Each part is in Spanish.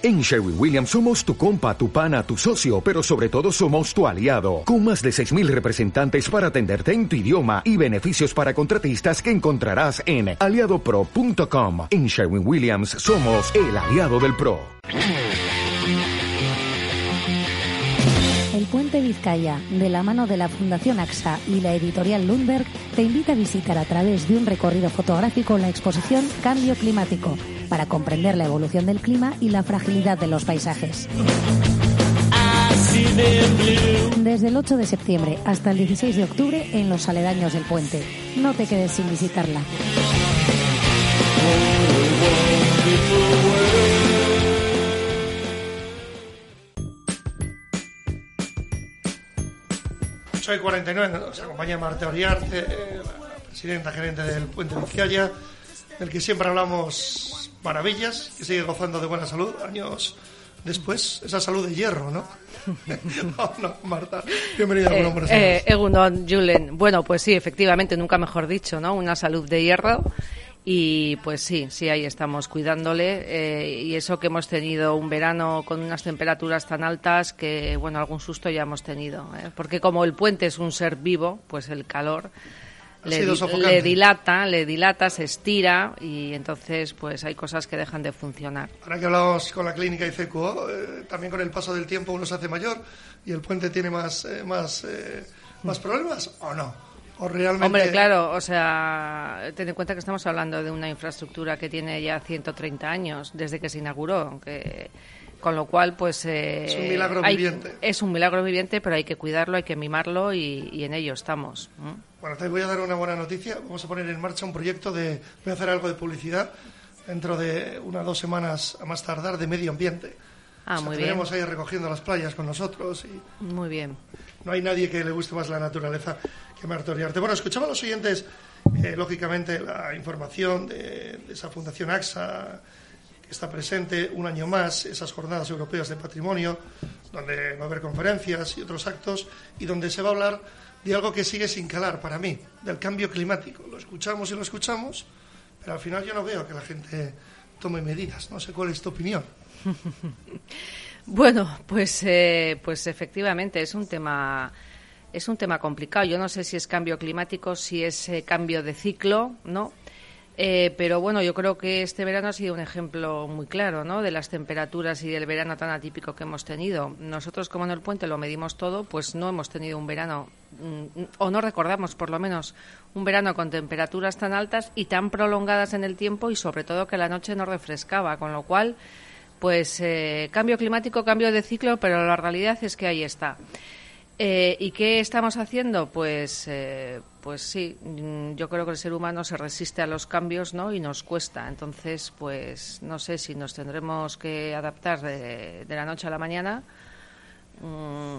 En Sherwin Williams somos tu compa, tu pana, tu socio, pero sobre todo somos tu aliado, con más de 6.000 representantes para atenderte en tu idioma y beneficios para contratistas que encontrarás en aliadopro.com. En Sherwin Williams somos el aliado del PRO. El Puente Vizcaya, de la mano de la Fundación AXA y la editorial Lundberg, te invita a visitar a través de un recorrido fotográfico la exposición Cambio Climático para comprender la evolución del clima y la fragilidad de los paisajes. Desde el 8 de septiembre hasta el 16 de octubre en los aledaños del puente. No te quedes sin visitarla. Soy 49, nos acompaña Marta Oriarte, eh, presidenta gerente del Puente Vizcaya, del que siempre hablamos maravillas, que sigue gozando de buena salud años después, esa salud de hierro, ¿no? Oh, no, Marta, bienvenida Eh, a Buenos eh, Egunon, Julen. Bueno, pues sí, efectivamente, nunca mejor dicho, ¿no? Una salud de hierro. Y pues sí, sí, ahí estamos cuidándole. eh, y eso que hemos tenido un verano con unas temperaturas tan altas que, bueno, algún susto ya hemos tenido. ¿eh? Porque como el puente es un ser vivo, pues el calor le, le dilata, le dilata, se estira y entonces pues hay cosas que dejan de funcionar. Ahora que hablamos con la clínica ICQO, eh, también con el paso del tiempo uno se hace mayor y el puente tiene más, eh, más, eh, más problemas, ¿o no? ¿O realmente... Hombre, claro, o sea, ten en cuenta que estamos hablando de una infraestructura que tiene ya 130 años desde que se inauguró, que, con lo cual, pues... eh, Es un milagro hay- viviente. Es un milagro viviente, pero hay que cuidarlo, hay que mimarlo y, y en ello estamos. Bueno, te voy a dar una buena noticia. Vamos a poner en marcha un proyecto de... Voy a hacer algo de publicidad dentro de una o dos semanas a más tardar de medio ambiente. Ah, O sea, muy bien. veremos ahí recogiendo las playas con nosotros y Muy bien. no hay nadie que le guste más la naturaleza que Marta Oriarte. Bueno, escuchaba a los oyentes, eh, lógicamente, la información de, de esa Fundación AXA está presente un año más, esas jornadas europeas de patrimonio, donde va a haber conferencias y otros actos y donde se va a hablar de algo que sigue sin calar para mí, del cambio climático. Lo escuchamos y lo escuchamos, pero al final yo no veo que la gente tome medidas. No sé cuál es tu opinión. Bueno, pues, eh, pues efectivamente es un tema es un tema complicado. Yo no sé si es cambio climático, si es eh, cambio de ciclo, ¿no? Eh, pero bueno, yo creo que este verano ha sido un ejemplo muy claro, ¿no? De las temperaturas y del verano tan atípico que hemos tenido. Nosotros, como en el puente lo medimos todo, pues no hemos tenido un verano, mm, o no recordamos por lo menos, un verano con temperaturas tan altas y tan prolongadas en el tiempo y sobre todo que la noche no refrescaba, con lo cual pues eh, cambio climático, cambio de ciclo, pero la realidad es que ahí está. Eh, ¿Y qué estamos haciendo? Pues, eh, pues sí, mm, yo creo que el ser humano se resiste a los cambios, ¿no? Y nos cuesta. Entonces, pues no sé si nos tendremos que adaptar de, de la noche a la mañana mm,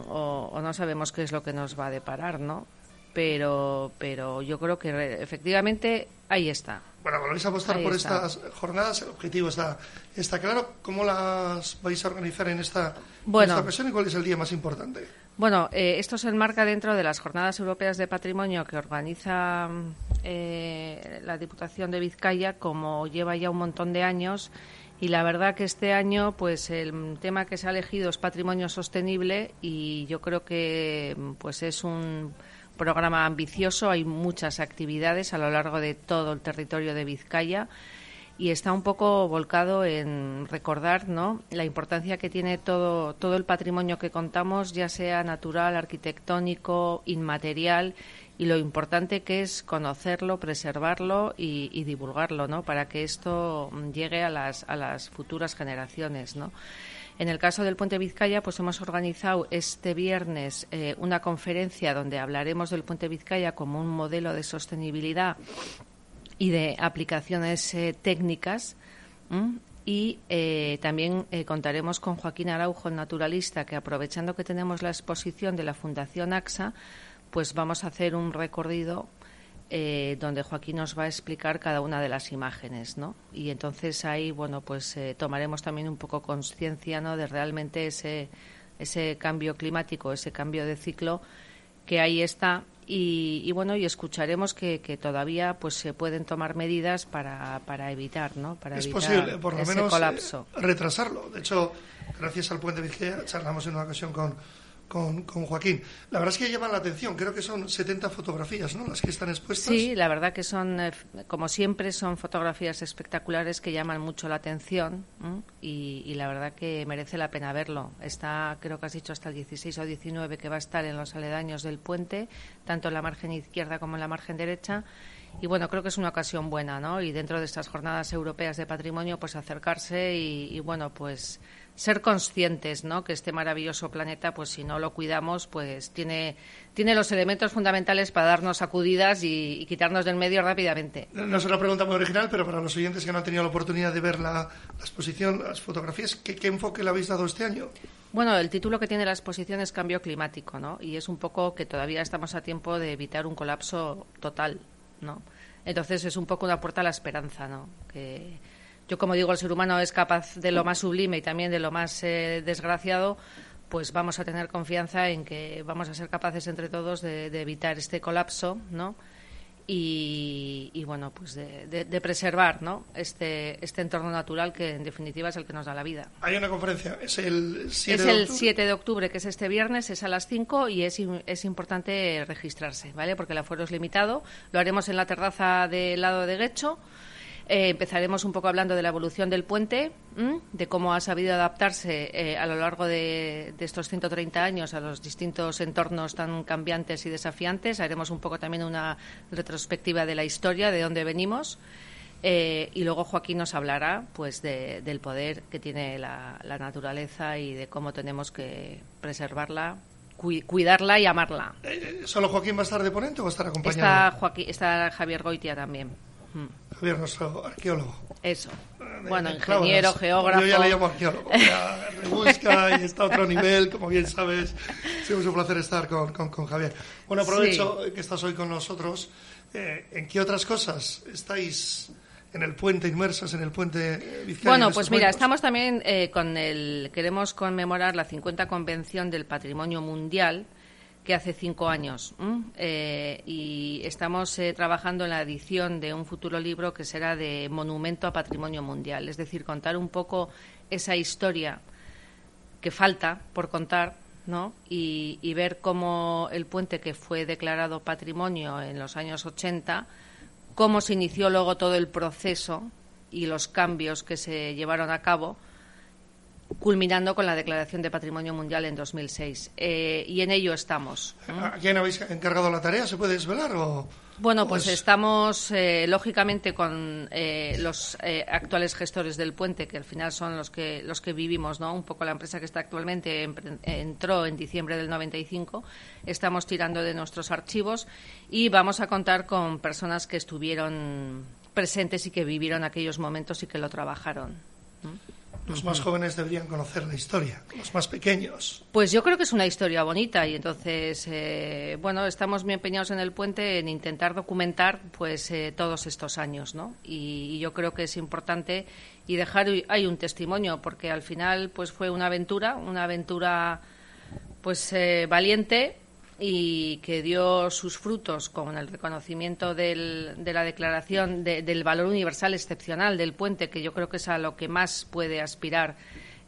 o, o no sabemos qué es lo que nos va a deparar, ¿no? Pero, pero yo creo que re- efectivamente ahí está. Bueno, volvéis a apostar Ahí por está. estas jornadas. El objetivo está, está claro. ¿Cómo las vais a organizar en esta, en Bueno. esta ocasión y cuál es el día más importante? Bueno, eh, esto se enmarca dentro de las Jornadas Europeas de Patrimonio que organiza mm, eh, la Diputación de Vizcaya, como lleva ya un montón de años. Y la verdad que este año, pues el tema que se ha elegido es patrimonio sostenible y yo creo que mm, pues es un programa ambicioso. Hay muchas actividades a lo largo de todo el territorio de Vizcaya y está un poco volcado en recordar ¿no? la importancia que tiene todo, todo el patrimonio que contamos, ya sea natural, arquitectónico, inmaterial, y lo importante que es conocerlo, preservarlo y, divulgarlo, ¿no? para que esto mm, llegue a las, a las futuras generaciones. ¿no? En el caso del Puente Vizcaya, pues hemos organizado este viernes eh, una conferencia donde hablaremos del Puente Vizcaya como un modelo de sostenibilidad y de aplicaciones eh, técnicas. Y eh, también eh, contaremos con Joaquín Araujo, el naturalista, que aprovechando que tenemos la exposición de la Fundación AXA, pues vamos a hacer un recorrido donde Joaquín nos va a explicar cada una de las imágenes, ¿no? Y entonces ahí, bueno, pues tomaremos también un poco conciencia, ¿no? De realmente ese, ese cambio climático, ese cambio de ciclo que ahí está y, bueno y escucharemos que, todavía pues se pueden tomar medidas para, para evitar no para es evitar posible por lo ese menos colapso. Eh, retrasarlo de hecho gracias al puente Vizcaya charlamos en una ocasión con con, Joaquín. La verdad es que llaman la atención. Creo que son 70 fotografías, ¿no? Las que están expuestas. Sí, la verdad que son, eh, como siempre, son fotografías espectaculares que llaman mucho la atención y, la verdad que merece la pena verlo. Está, creo que has dicho, hasta el 16 o 19 que va a estar en los aledaños del puente, tanto en la margen izquierda como en la margen derecha. Y bueno, creo que es una ocasión buena, ¿no? Y dentro de estas jornadas europeas de patrimonio, pues acercarse y, y bueno, pues ser conscientes, ¿no? Que este maravilloso planeta, pues si no lo cuidamos, pues tiene, tiene los elementos fundamentales para darnos sacudidas y, quitarnos del medio rápidamente. No es una pregunta muy original, pero para los oyentes que no han tenido la oportunidad de ver la, exposición, las fotografías, ¿qué, enfoque le habéis dado este año? Bueno, el título que tiene la exposición es Cambio Climático, ¿no? Y es un poco que todavía estamos a tiempo de evitar un colapso total, ¿no? Entonces es un poco una puerta a la esperanza, ¿no? Que yo como digo, el ser humano es capaz de lo más sublime y también de lo más eh, desgraciado, pues vamos a tener confianza en que vamos a ser capaces entre todos de, evitar este colapso, ¿no? Y, bueno, pues de, preservar ¿no? este, este entorno natural que en definitiva es el que nos da la vida. Hay una conferencia, es el 7 es de el octubre. 7 de octubre, que es este viernes, es a las 5 y es, es importante registrarse, ¿vale? Porque el aforo es limitado. Lo haremos en la terraza del lado de Guecho eh, empezaremos un poco hablando de la evolución del puente, de cómo ha sabido adaptarse eh, a lo largo de, estos 130 años a los distintos entornos tan cambiantes y desafiantes. Haremos un poco también una retrospectiva de la historia, de dónde venimos. Eh, y luego Joaquín nos hablará pues del poder que tiene la, naturaleza y de cómo tenemos que preservarla, cuidarla y amarla. ¿Solo Joaquín va a estar de ponente o va a estar acompañado? Está, Joaquín, está Javier Goitia también. Javier, nuestro arqueólogo. Eso. Bueno, ingeniero, geógrafo. Yo ya le llamo arqueólogo. Ya rebusca y está a otro nivel, como bien sabes. Siempre es un placer estar con, con, Javier. Bueno, aprovecho que estás hoy con nosotros. Eh, ¿En qué otras cosas estáis en el puente, inmersas en el puente Vizcaya? Bueno, pues mira, estamos también eh, con el. Queremos conmemorar la 50 Convención del Patrimonio Mundial que hace cinco años. Eh, y estamos eh, trabajando en la edición de un futuro libro que será de Monumento a Patrimonio Mundial, es decir, contar un poco esa historia que falta por contar. ¿no? Y, y ver cómo el puente que fue declarado patrimonio en los años 80, cómo se inició luego todo el proceso y los cambios que se llevaron a cabo culminando con la declaración de Patrimonio Mundial en 2006. Eh, y en ello estamos. ¿A quién habéis encargado la tarea? ¿Se puede desvelar o...? Bueno, pues estamos eh, lógicamente con eh, los actuales gestores del puente, que al final son los que los que vivimos, ¿no? Un poco la empresa que está actualmente entró en diciembre del 95. Estamos tirando de nuestros archivos y vamos a contar con personas que estuvieron presentes y que vivieron aquellos momentos y que lo trabajaron. Los más jóvenes deberían conocer la historia, los más pequeños. Pues yo creo que es una historia bonita y entonces, eh, bueno, estamos muy empeñados en el puente en intentar documentar pues eh, todos estos años, ¿no? Y, yo creo que es importante y dejar hay un testimonio porque al final pues fue una aventura, una aventura pues eh, valiente y que dio sus frutos con el reconocimiento de la declaración del valor universal excepcional del puente, que yo creo que es a lo que más puede aspirar,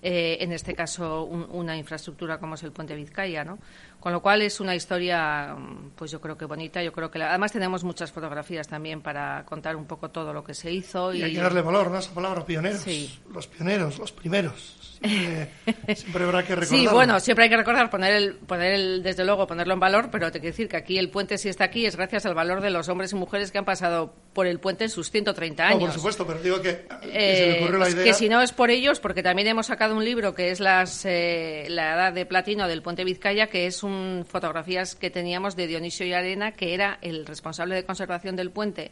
eh, en este caso, una infraestructura como es el puente Vizcaya, ¿no? Con lo cual es una historia, pues yo creo que bonita. Yo creo que además tenemos muchas fotografías también para contar un poco todo lo que se hizo. Y, hay que darle valor, ¿no? Esa palabra pioneros. Sí. Los pioneros, los primeros. Siempre, habrá que recordar. Sí, bueno, siempre hay que recordar, poner el, poner el, desde luego, ponerlo en valor, pero te quiero decir que aquí el puente si está aquí es gracias al valor de los hombres y mujeres que han pasado por el puente en sus 130 años. por supuesto, pero digo que, se me ocurrió la idea. Que si no es por ellos, porque también hemos sacado un libro que es las, eh, la edad de platino del puente Vizcaya, que es un fotografías que teníamos de Dionisio y Arena, que era el responsable de conservación del puente.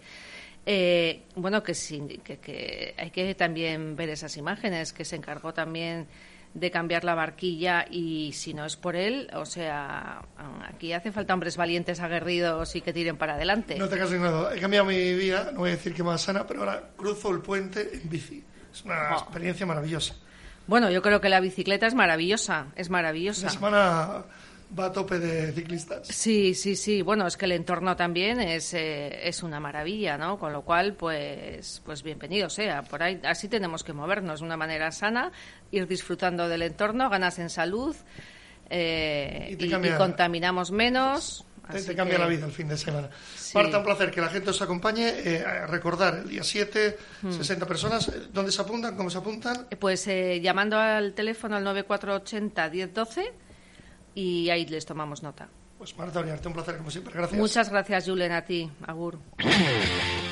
Eh, bueno, que, que, hay que también ver esas imágenes, que se encargó también de cambiar la barquilla y si no es por él, o sea, aquí hace falta hombres valientes, aguerridos y que tiren para adelante. No te cases nada, he cambiado mi vida, no voy a decir que más sana, pero ahora cruzo el puente en bici. Es una oh. experiencia maravillosa. Bueno, yo creo que la bicicleta es maravillosa, es maravillosa. La semana va a tope de ciclistas. Sí, sí, sí. Bueno, es que el entorno también es, eh, es una maravilla, ¿no? Con lo cual, pues, pues bienvenido sea. Por ahí, así tenemos que movernos de una manera sana, ir disfrutando del entorno, ganas en salud eh, y, contaminamos menos. Te, cambia la vida el fin de semana. Marta, un placer que la gente os acompañe. Eh, a recordar, el día 7, 60 hmm. personas. ¿Dónde se apuntan? ¿Cómo se apuntan? Pues llamando al teléfono al 9480 1012 y ahí les tomamos nota. Pues Marta Oriarte, un placer como siempre. Gracias. Muchas gracias, Julen, a ti. Agur.